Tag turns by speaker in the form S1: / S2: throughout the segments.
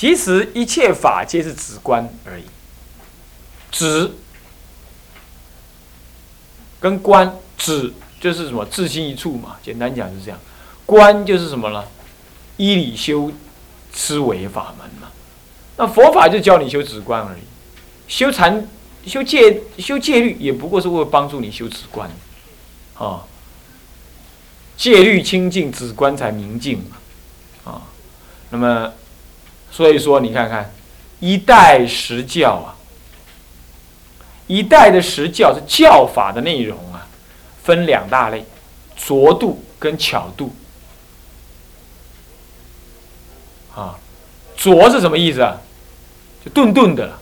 S1: 其实一切法皆是止观而已，止跟观，止就是什么自心一处嘛，简单讲是这样，观就是什么呢？依理修思维法门嘛。那佛法就教你修止观而已，修禅、修戒、修戒律也不过是为了帮助你修止观，啊，戒律清净，止观才明净嘛，啊，那么。所以说，你看看，一代十教啊，一代的十教是教法的内容啊，分两大类，拙度跟巧度。啊，拙是什么意思啊？就顿顿的。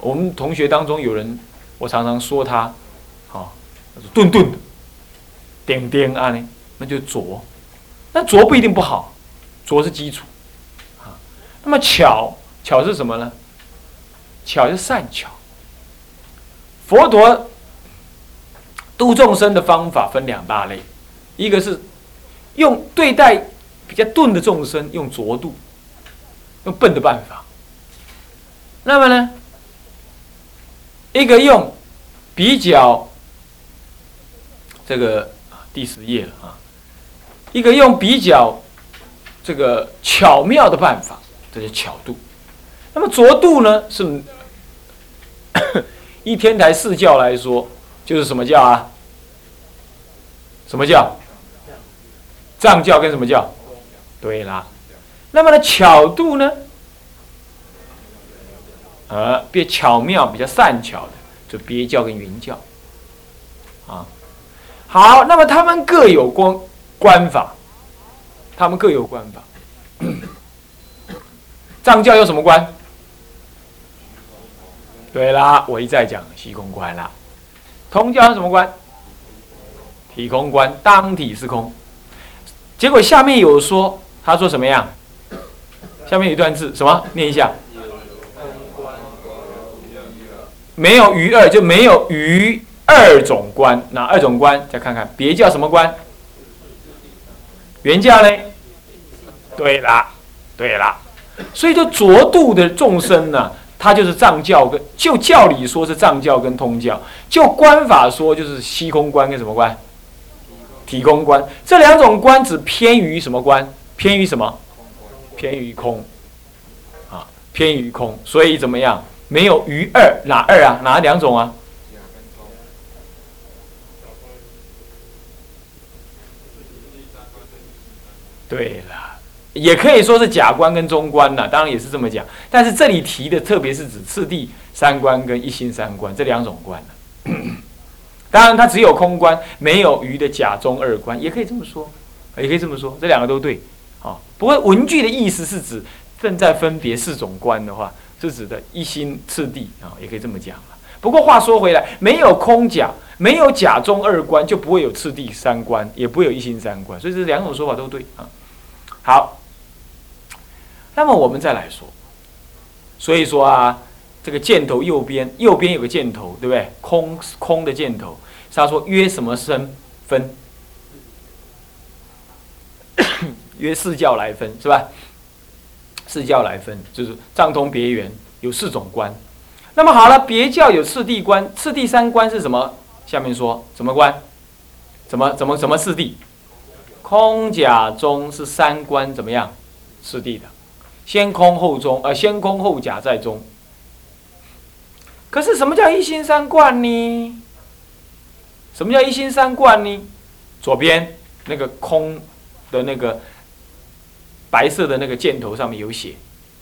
S1: 我们同学当中有人，我常常说他，啊，顿顿的，点点啊呢，那就拙。那拙不一定不好。拙是基础，那么巧巧是什么呢？巧是善巧。佛陀度众生的方法分两大类，一个是用对待比较钝的众生用拙度，用笨的办法。那么呢，一个用比较这个第十页了啊，一个用比较。这个巧妙的办法，这是巧度。那么拙度呢？是 一天台四教来说，就是什么教啊？什么教？藏教跟什么教？对啦。那么呢，巧度呢？呃，比较巧妙、比较善巧的，就别教跟云教。啊，好，那么他们各有观观法。他们各有观法。藏教有什么观？对啦，我一再讲虚空观啦。通教有什么观？体空观，当体是空。结果下面有说，他说什么样？下面有一段字，什么？念一下。没有余二，就没有余二种观。哪二种观？再看看，别叫什么观？原教呢？对啦，对啦，所以说浊度的众生呢，他就是藏教跟就教理说是藏教跟通教，就观法说就是虚空观跟什么观？体空观这两种观只偏于什么观？偏于什么？偏于空，啊，偏于空，所以怎么样？没有余二，哪二啊？哪两种啊？对了，也可以说是假观跟中观呐，当然也是这么讲。但是这里提的，特别是指次第三观跟一心三观这两种观 当然，它只有空观，没有余的假中二观，也可以这么说，也可以这么说，这两个都对。啊，不过文句的意思是指正在分别四种观的话，是指的一心次第啊，也可以这么讲了。不过话说回来，没有空假，没有假中二观，就不会有次第三观，也不会有一心三观，所以这两种说法都对啊。好，那么我们再来说，所以说啊，这个箭头右边右边有个箭头，对不对？空空的箭头，他说约什么身分？约四教来分是吧？四教来分就是藏通别圆有四种观。那么好了，别教有次第观，次第三观是什么？下面说什么观？怎么怎么怎么次第？空假中是三观怎么样？次第的，先空后中，呃，先空后假在中。可是什么叫一心三观呢？什么叫一心三观呢？左边那个空的那个白色的那个箭头上面有写，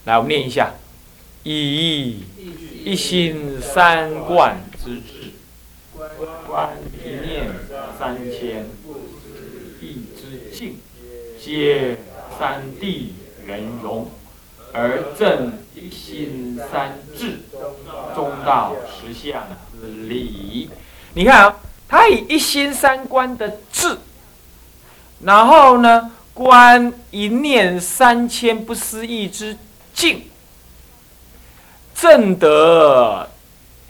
S1: 来，我们念一下：以一心三观之智，观一念三千。皆三谛圆融，而正一心三智，中道实相之理。你看啊，他以一心三观的智，然后呢，观一念三千不思议之境，正得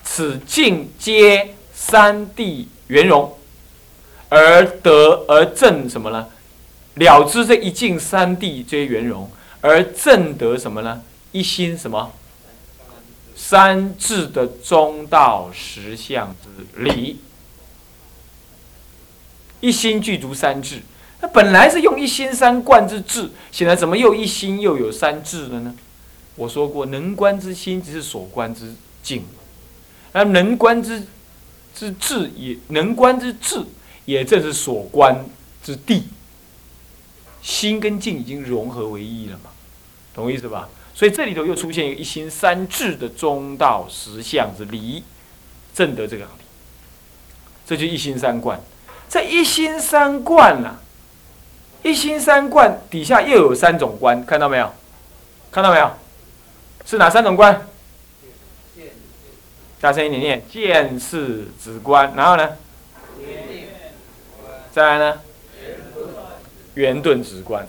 S1: 此境皆三谛圆融，而得而正什么呢？了知这一境三谛皆圆融，而正得什么呢？一心什么？三智的中道实相之理。一心具足三智，那本来是用一心三观之智，现在怎么又一心又有三智了呢？我说过，能观之心即是所观之境，而能观之之智也能观之智，也正是所观之地。心跟境已经融合为一了嘛，懂我意思吧？所以这里头又出现一个一心三智的中道实相之理，正得这个理，这就一心三观。这一心三观呐，一心三观底下又有三种观，看到没有？看到没有？是哪三种观？大声一点念：见是止观。然后呢？再来呢？圆顿止观。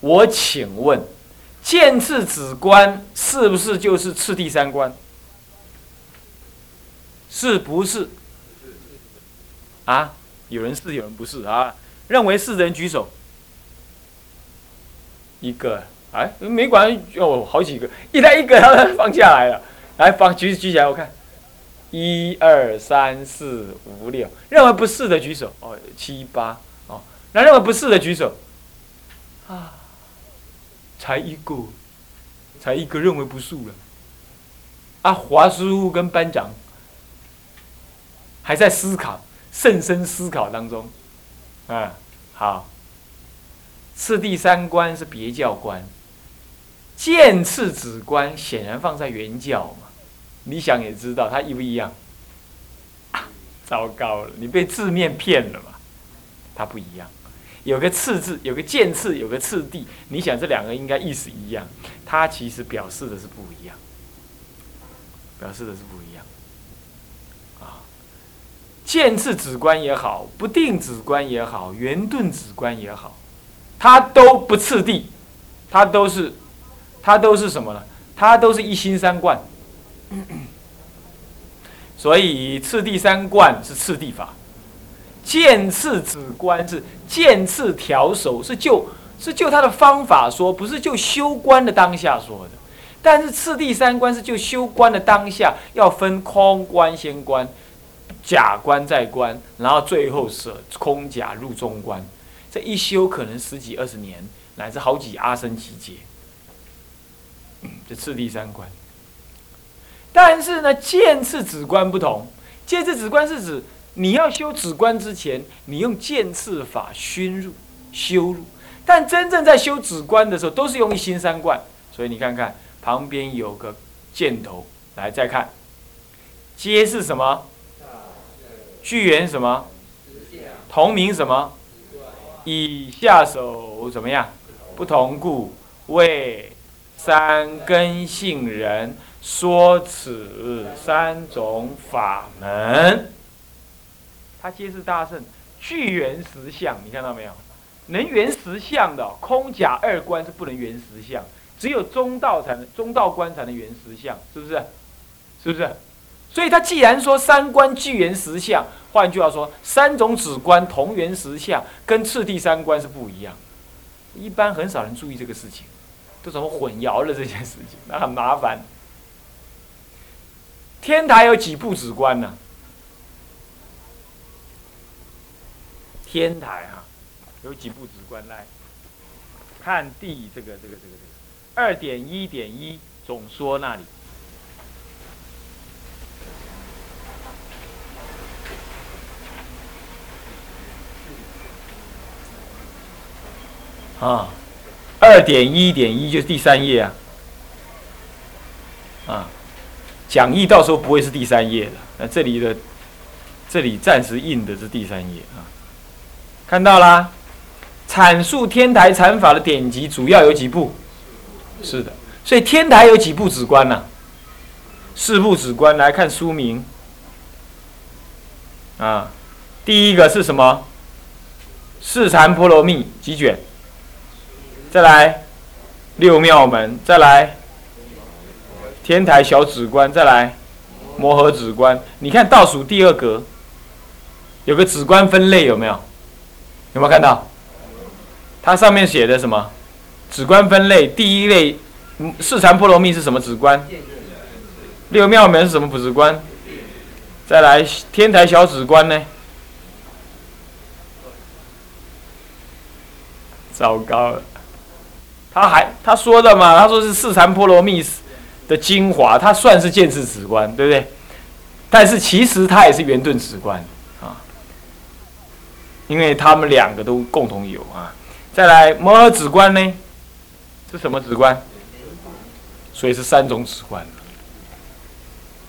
S1: 我请问，见次子观是不是就是次第三观？是不是？啊？有人是，有人不是啊。认为是的人举手。一个，哎，没管哦，好几个，一来一个，他放下来了。来，放举举起来，我看，一二三四五六，认为不是的举手。哦，七八，哦，那认为不是的举手。啊，才一个，才一个认为不是了。啊，华师傅跟班长还在思考。甚深思考当中，嗯，好。次第三观是别教观，见次子观显然放在原教嘛。你想也知道，它一不一样？糟糕了，你被字面骗了嘛？它不一样，有个次字，有个见次，有个次第。你想这两个应该意思一样，它其实表示的是不一样，表示的是不一样。啊见次止观也好，不定止观也好，圆顿止观也好，它都不次第，它都是，它都是什么呢？它都是一心三观。所以次第三观是次第法，见次止观是见次调手，是就是就他的方法说，不是就修观的当下说的。但是次第三观是就修观的当下要分空观先观。假观再观，然后最后舍空假入中观，这一修可能十几二十年，乃至好几阿僧祇劫。这次第三观。但是呢，见次止观不同，见次止观是指你要修止观之前，你用剑刺法熏入修入，但真正在修止观的时候，都是用一心三观。所以你看看旁边有个箭头，来再看，皆是什么？巨源什么？同名什么？以下手怎么样？不同故，为三根性人说此三种法门。他皆是大圣，具缘实相，你看到没有？能缘实相的空假二观是不能缘实相，只有中道才能，中道观才能缘实相，是不是？是不是？所以他既然说三观具缘实相，换句话说，三种止观同缘实相，跟次第三观是不一样。一般很少人注意这个事情，都怎么混淆了这件事情？那很麻烦。天台有几部止观呢？天台啊，有几部直观来看第这个这个这个这个。二点一点一总说那里。啊，二点一点一就是第三页啊，啊，讲义到时候不会是第三页的，那这里的这里暂时印的是第三页啊，看到啦，阐述天台禅法的典籍主要有几部？是的，所以天台有几部止观呢？四部止观，来看书名啊，第一个是什么？四禅波罗蜜几卷？再来六妙门，再来天台小指观，再来摩诃指观。你看倒数第二格有个指观分类，有没有？有没有看到？它上面写的什么？止观分类，第一类，四禅波罗蜜是什么止观？六妙门是什么普止观？再来天台小止观呢？糟糕了，他还他说的嘛？他说是四禅波罗蜜的精华，他算是见智止观，对不对？但是其实他也是圆顿止观啊，因为他们两个都共同有啊。再来摩诃止观呢？是什么止观？所以是三种止观。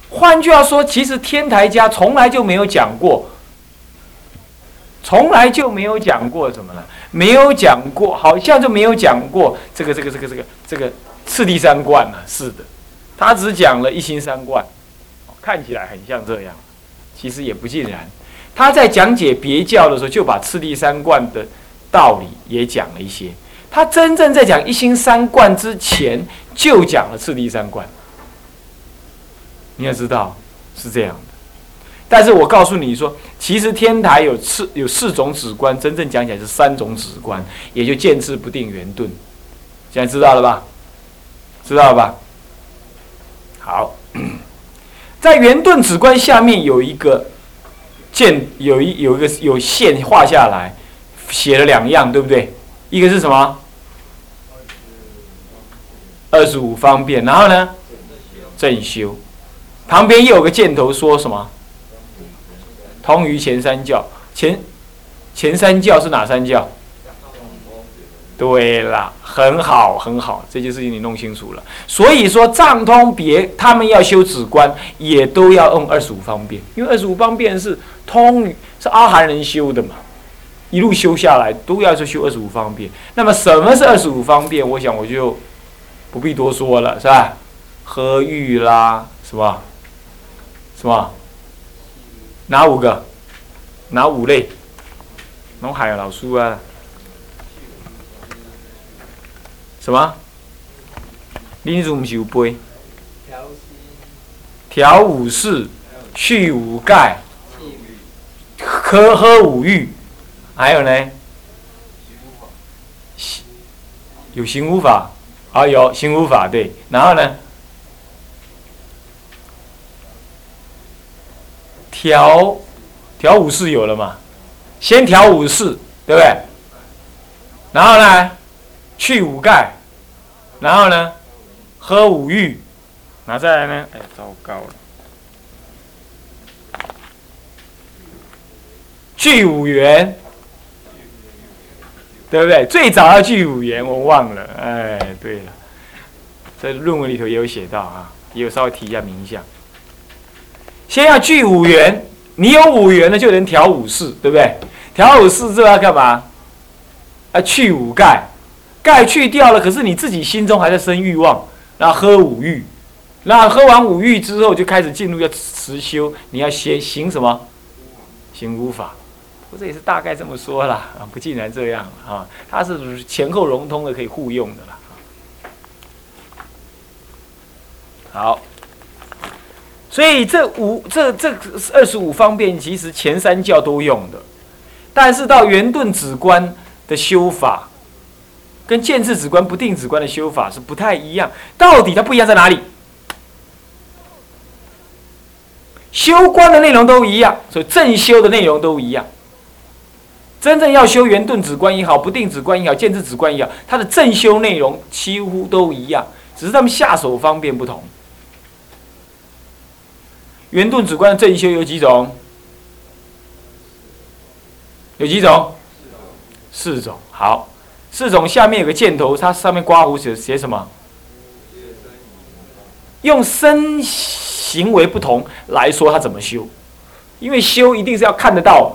S1: 换句话说，其实天台家从来就没有讲过，从来就没有讲过什么呢？没有讲过，好像就没有讲过这个这个这个这个这个次第三观呢？是的，他只讲了一心三观，看起来很像这样，其实也不尽然。他在讲解别教的时候，就把次第三观的道理也讲了一些。他真正在讲一心三观之前，就讲了次第三观。你要知道是这样的，但是我告诉你说，其实天台有四有四种止观，真正讲起来是三种止观，也就见智不定圆顿。现在知道了吧？知道了吧？好，在圆顿止观下面有一个见，有一有一个有线画下来，写了两样，对不对？一个是什么？二十五方便，然后呢？正修。旁边又有个箭头，说什么？通于前三教，前前三教是哪三教？对了，很好，很好，这件事情你弄清楚了。所以说藏通别他们要修止观，也都要用二十五方便，因为二十五方便是通是阿含人修的嘛，一路修下来都要去修二十五方便。那么什么是二十五方便？我想我就不必多说了，是吧？喝玉啦，是吧？什么？哪五个？哪五类？侬还有老叔啊？什么？你怎么是有背？调五事，去五盖，喝喝五欲，还有呢？有行无法，啊有行无法对，然后呢？调调五式有了嘛？先调五式，对不对？然后呢，去五盖，然后呢，喝五欲，那再来呢？哎，糟糕了！聚五元，对不对？最早要聚五元，我忘了。哎，对了，在论文里头也有写到啊，也有稍微提一下名相。先要聚五元，你有五元了就能调五事，对不对？调五事之后要干嘛？啊，去五盖，盖去掉了，可是你自己心中还在生欲望，那喝五欲，那喝完五欲之后就开始进入要持修，你要先行什么？行无法。我这也是大概这么说啦，不竟然这样啊，它是前后融通的，可以互用的啦。好。所以这五这这二十五方便，其实前三教都用的，但是到圆顿止观的修法，跟见智止观、不定止观的修法是不太一样。到底它不一样在哪里？修观的内容都一样，所以正修的内容都一样。真正要修圆顿止观也好，不定止观也好，见智止观也好，它的正修内容几乎都一样，只是他们下手方便不同。圆顿止观的正修有几种？有几种？四种。好，四种下面有个箭头，它上面刮胡写写什么？用身行为不同来说，它怎么修？因为修一定是要看得到，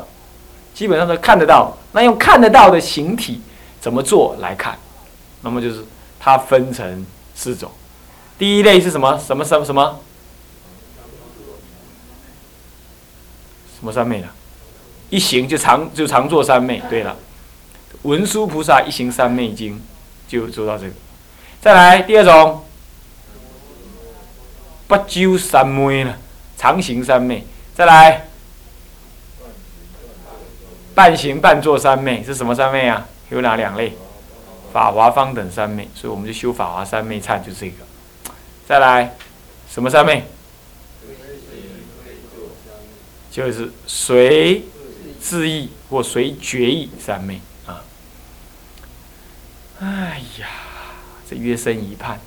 S1: 基本上都看得到。那用看得到的形体怎么做来看？那么就是它分成四种。第一类是什么？什么什么什么？什么三昧了？一行就常就常做三昧。对了，文殊菩萨一行三昧经就做到这个。再来第二种，不究三昧了，常行三昧。再来，半行半坐三昧是什么三昧啊？有哪两类？法华方等三昧，所以我们就修法华三昧忏，就这个。再来，什么三昧？就是随自意或随觉意三昧。哎呀，这约生一判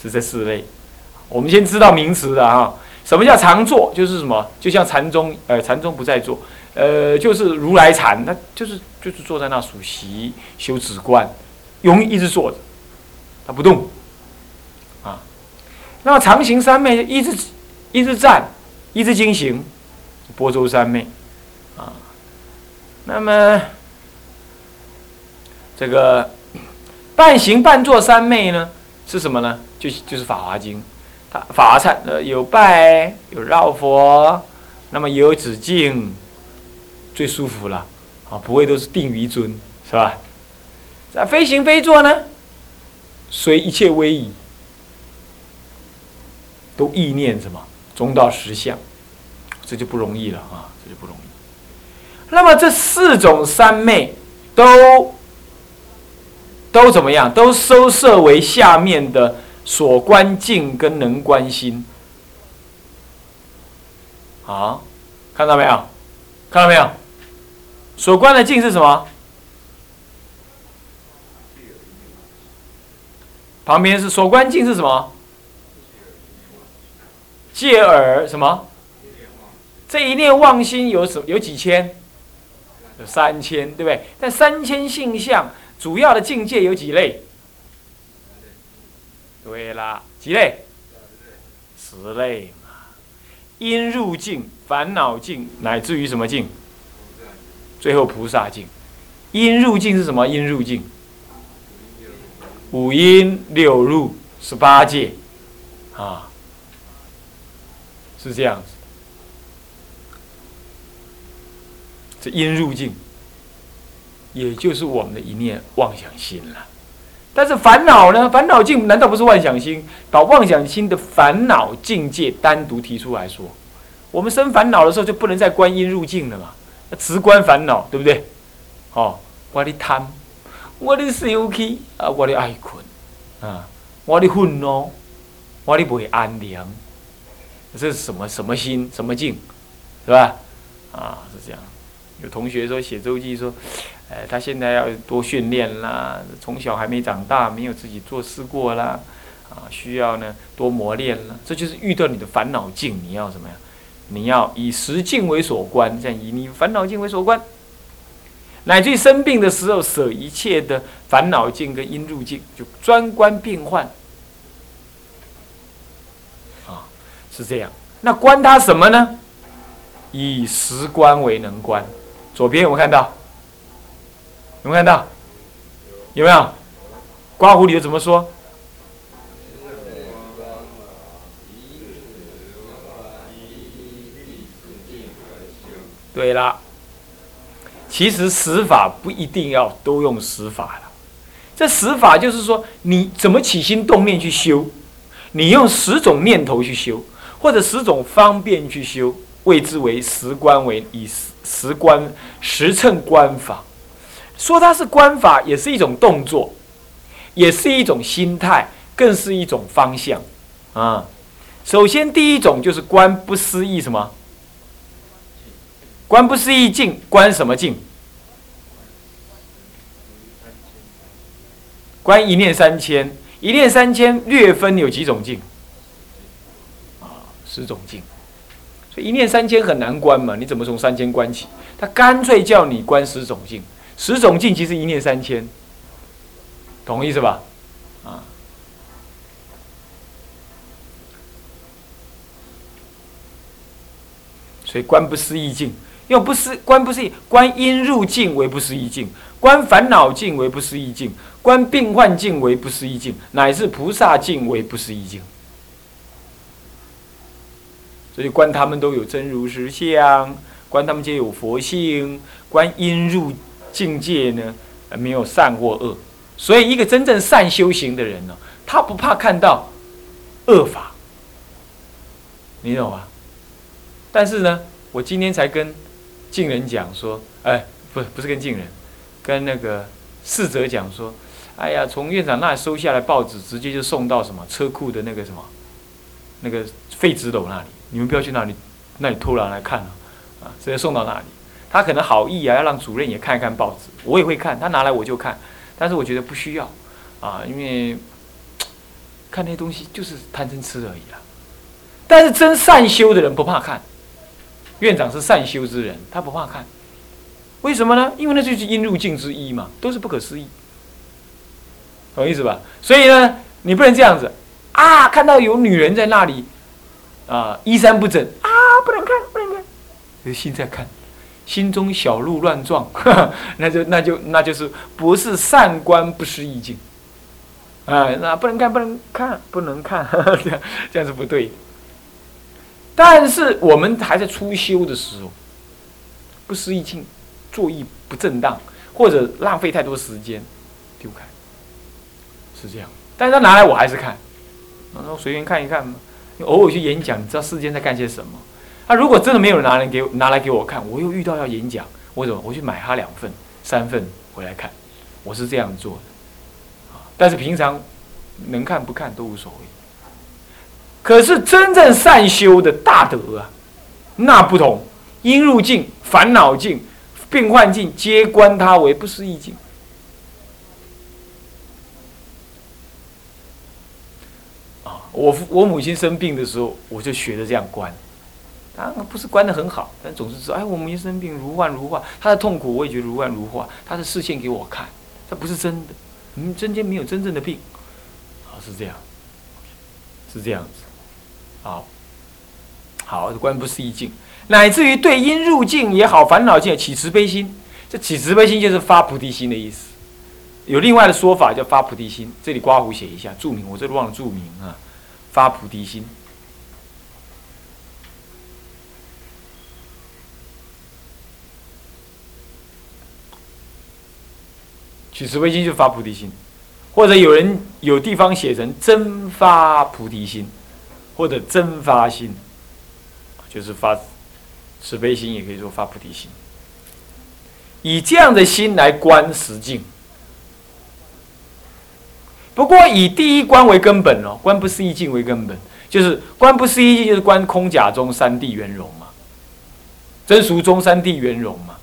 S1: 是这四类。我们先知道名词的哈，什么叫常坐？就是什么？就像禅宗，呃，禅宗不在坐，呃，就是如来禅，那就是就是坐在那数息修止观，永一直坐着，他不动啊。那么常行三昧，一直一直站，一直经行。波州三昧，啊，那么这个半行半坐三昧呢，是什么呢？就就是《法华经》，它法华禅呃有拜有绕佛，那么有止境，最舒服了啊，不会都是定于尊，是吧？那非行非坐呢，随一切威仪，都意念什么中道实相。这就不容易了啊！这就不容易。那么这四种三昧都都怎么样？都收摄为下面的所观境跟能观心。啊，看到没有？看到没有？所观的境是什么？旁边是所观境是什么？借耳什么？这一念妄心有什有几千？有三千，对不对？但三千性相主要的境界有几类？对啦，几类？十类嘛。因入境、烦恼境，乃至于什么境？最后菩萨境。因入境是什么？因入境。五阴六入十八界，啊，是这样子。这因入境，也就是我们的一念妄想心了。但是烦恼呢？烦恼境难道不是妄想心？把妄想心的烦恼境界单独提出来说，我们生烦恼的时候就不能再观音入境了嘛？要直观烦恼，对不对？哦，我的贪，我的生气啊，我的爱困啊，我的愤怒，我的不会安良，这是什么什么心？什么境？是吧？啊，是这样。有同学说写周记说，呃，他现在要多训练啦，从小还没长大，没有自己做事过啦，啊，需要呢多磨练了。这就是遇到你的烦恼境，你要什么呀？你要以实境为所观，这样以你烦恼境为所观，乃至于生病的时候舍一切的烦恼境跟因入境，就专观病患，啊，是这样。那观他什么呢？以实观为能观。左边有没有看到？有没有看到？有没有？刮胡里头怎么说？对了，其实十法不一定要都用十法了。这十法就是说，你怎么起心动念去修，你用十种念头去修，或者十种方便去修，谓之为十观为意思。十观十乘观法，说它是观法，也是一种动作，也是一种心态，更是一种方向啊。首先，第一种就是观不思议什么？观不思议境，观什么境？观一念三千，一念三千略分有几种境？啊，十种境。一念三千很难关嘛？你怎么从三千关起？他干脆叫你观十种境，十种境其实一念三千，懂意思吧？啊，所以观不思议境，用不思观不思议，观因入境为不思议境，观烦恼境为不思议境，观病患境为不思议境，乃至菩萨境为不思议境。所以观他们都有真如实相，观他们皆有佛性，观因入境界呢，没有善或恶。所以一个真正善修行的人呢，他不怕看到恶法，你懂吗？但是呢，我今天才跟静人讲说，哎，不，不是跟静人，跟那个侍者讲说，哎呀，从院长那里收下来报纸，直接就送到什么车库的那个什么，那个废纸篓那里。你们不要去那里，那里偷懒来看啊，啊，直接送到那里。他可能好意啊，要让主任也看一看报纸，我也会看，他拿来我就看，但是我觉得不需要，啊，因为看那些东西就是贪嗔痴而已啊。但是真善修的人不怕看，院长是善修之人，他不怕看，为什么呢？因为那就是因入境之一嘛，都是不可思议。懂意思吧？所以呢，你不能这样子啊！看到有女人在那里啊，衣衫不整啊，不能看，不能看。心在看，心中小鹿乱撞，那就那就那就是不是善观，不失意境。啊，那不能看，不能看，不能看，这样这样是不对。但是我们还在初修的时候，不失意境，作意不正当，或者浪费太多时间，丢开。是这样，但是他拿来我还是看，然后随便看一看嘛。偶尔去演讲，你知道世间在干些什么？他如果真的没有拿来给拿来给我看，我又遇到要演讲，我怎么我去买他两份、三份回来看？我是这样做的，但是平常能看不看都无所谓。可是真正善修的大德啊，那不同，因入境、烦恼境、病患境，皆观他为不思议境。我父我母亲生病的时候，我就学着这样观，当然不是观的很好，但总是说，哎，我母亲生病如幻如化，她的痛苦我也觉得如幻如化，她的视线给我看，这不是真的，嗯，真间没有真正的病，啊是这样，是这样子，好，好观不思议境，乃至于对因入境也好，烦恼境起慈悲心，这起慈悲心就是发菩提心的意思，有另外的说法叫发菩提心，这里刮胡写一下注明，我这里忘了注明啊。发菩提心，取慈悲心就发菩提心，或者有人有地方写成真发菩提心，或者真发心，就是发慈悲心，也可以说发菩提心，以这样的心来观实境。不过以第一观为根本哦，观不思议境为根本，就是观不思议境，就是观空假中三谛圆融嘛，真俗中三谛圆融嘛。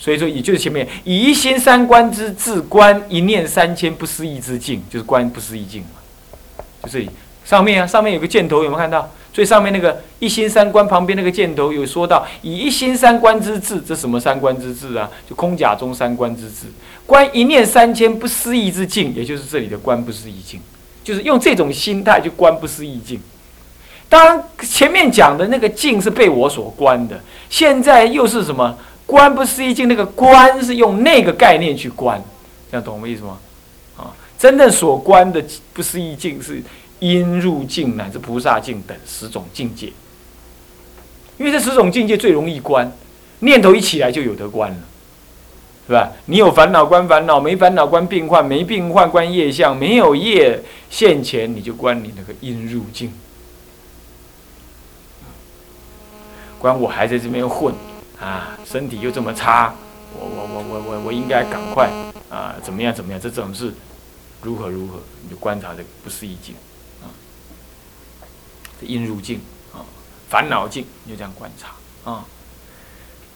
S1: 所以说，也就是前面以一心三观之智观一念三千不思议之境，就是观不思议境嘛。就是上面啊，上面有个箭头，有没有看到？最上面那个一心三观旁边那个箭头有说到，以一心三观之智，这什么三观之智啊？就空假中三观之智。观一念三千不思议之境，也就是这里的观不思议境，就是用这种心态去观不思议境。当然，前面讲的那个境是被我所观的，现在又是什么观不思议境？那个观是用那个概念去观，这样懂我意思吗？啊，真正所观的不思议境是因入境乃至菩萨境等十种境界，因为这十种境界最容易观，念头一起来就有得观了。是吧？你有烦恼观烦恼，没烦恼观病患，没病患观业相，没有业现前，你就观你那个因入境。观我还在这边混啊，身体又这么差，我我我我我我应该赶快啊，怎么样怎么样？这种是如何如何？你就观察这个不是一境因入境啊，烦恼境，就这样观察啊。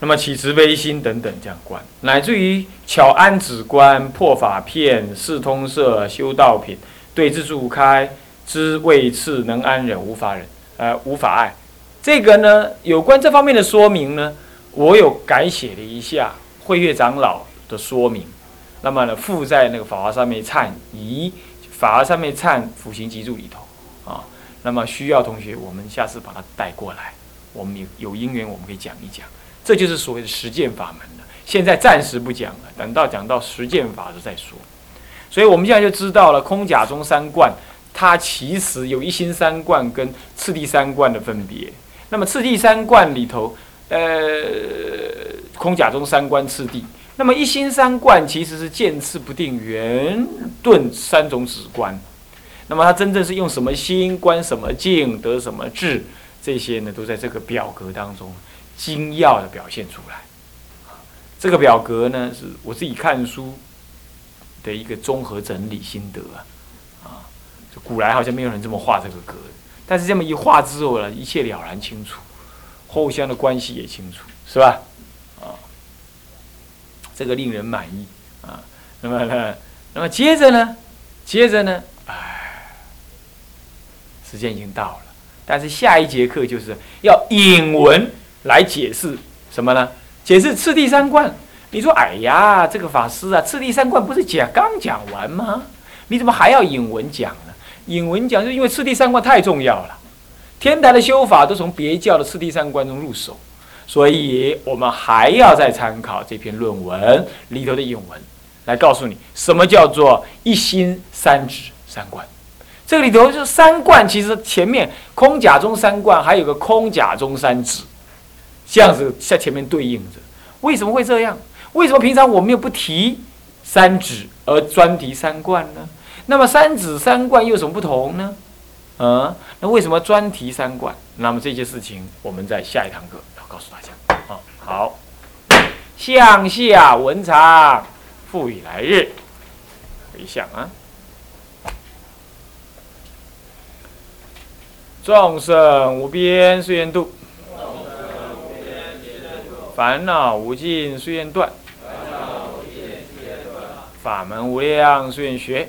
S1: 那么起慈悲心等等这样观，乃至于巧安止观、破法片、四通摄、修道品、对治助开、知位次、能安忍、无法忍，呃，无法爱。这个呢，有关这方面的说明呢，我有改写了一下慧月长老的说明。那么呢，附在那个法华上面忏仪法华上面忏辅行集注里头。那么需要同学，我们下次把它带过来，我们有有因缘，我们可以讲一讲。这就是所谓的实践法门了。现在暂时不讲了，等到讲到实践法的再说。所以我们现在就知道了空假中三观，它其实有一心三观跟次第三观的分别。那么次第三观里头，呃，空假中三观次第。那么一心三观其实是见次不定、圆顿三种止观。那么他真正是用什么心观什么境得什么智，这些呢都在这个表格当中。精要的表现出来，这个表格呢是我自己看书的一个综合整理心得啊，啊，古来好像没有人这么画这个格，但是这么一画之后呢，一切了然清楚，互相的关系也清楚，是吧？啊，这个令人满意啊。那么呢，那么接着呢，接着呢，时间已经到了，但是下一节课就是要引文来解释什么呢？解释次第三观。你说，哎呀，这个法师啊，次第三观不是讲刚讲完吗？你怎么还要引文讲呢？引文讲是因为次第三观太重要了，天台的修法都从别教的次第三观中入手，所以我们还要再参考这篇论文里头的引文，来告诉你什么叫做一心三指三观。这里头就三观，其实前面空假中三观，还有个空假中三指，这样子在前面对应着。为什么会这样？为什么平常我们又不提三指，而专提三观呢？那么三指三观又有什么不同呢？嗯，那为什么专提三观？那么这些事情，我们在下一堂课要告诉大家。啊，好，向下文长，复以来日回想啊。众生无边誓愿度，烦恼无尽誓愿断。法门无量誓愿学，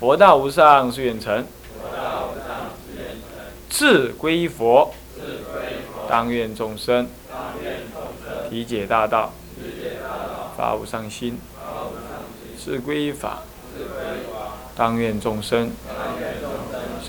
S1: 佛道无上誓愿成，智归佛，当愿众生。体解大道，发无上心，智归法，当愿众生。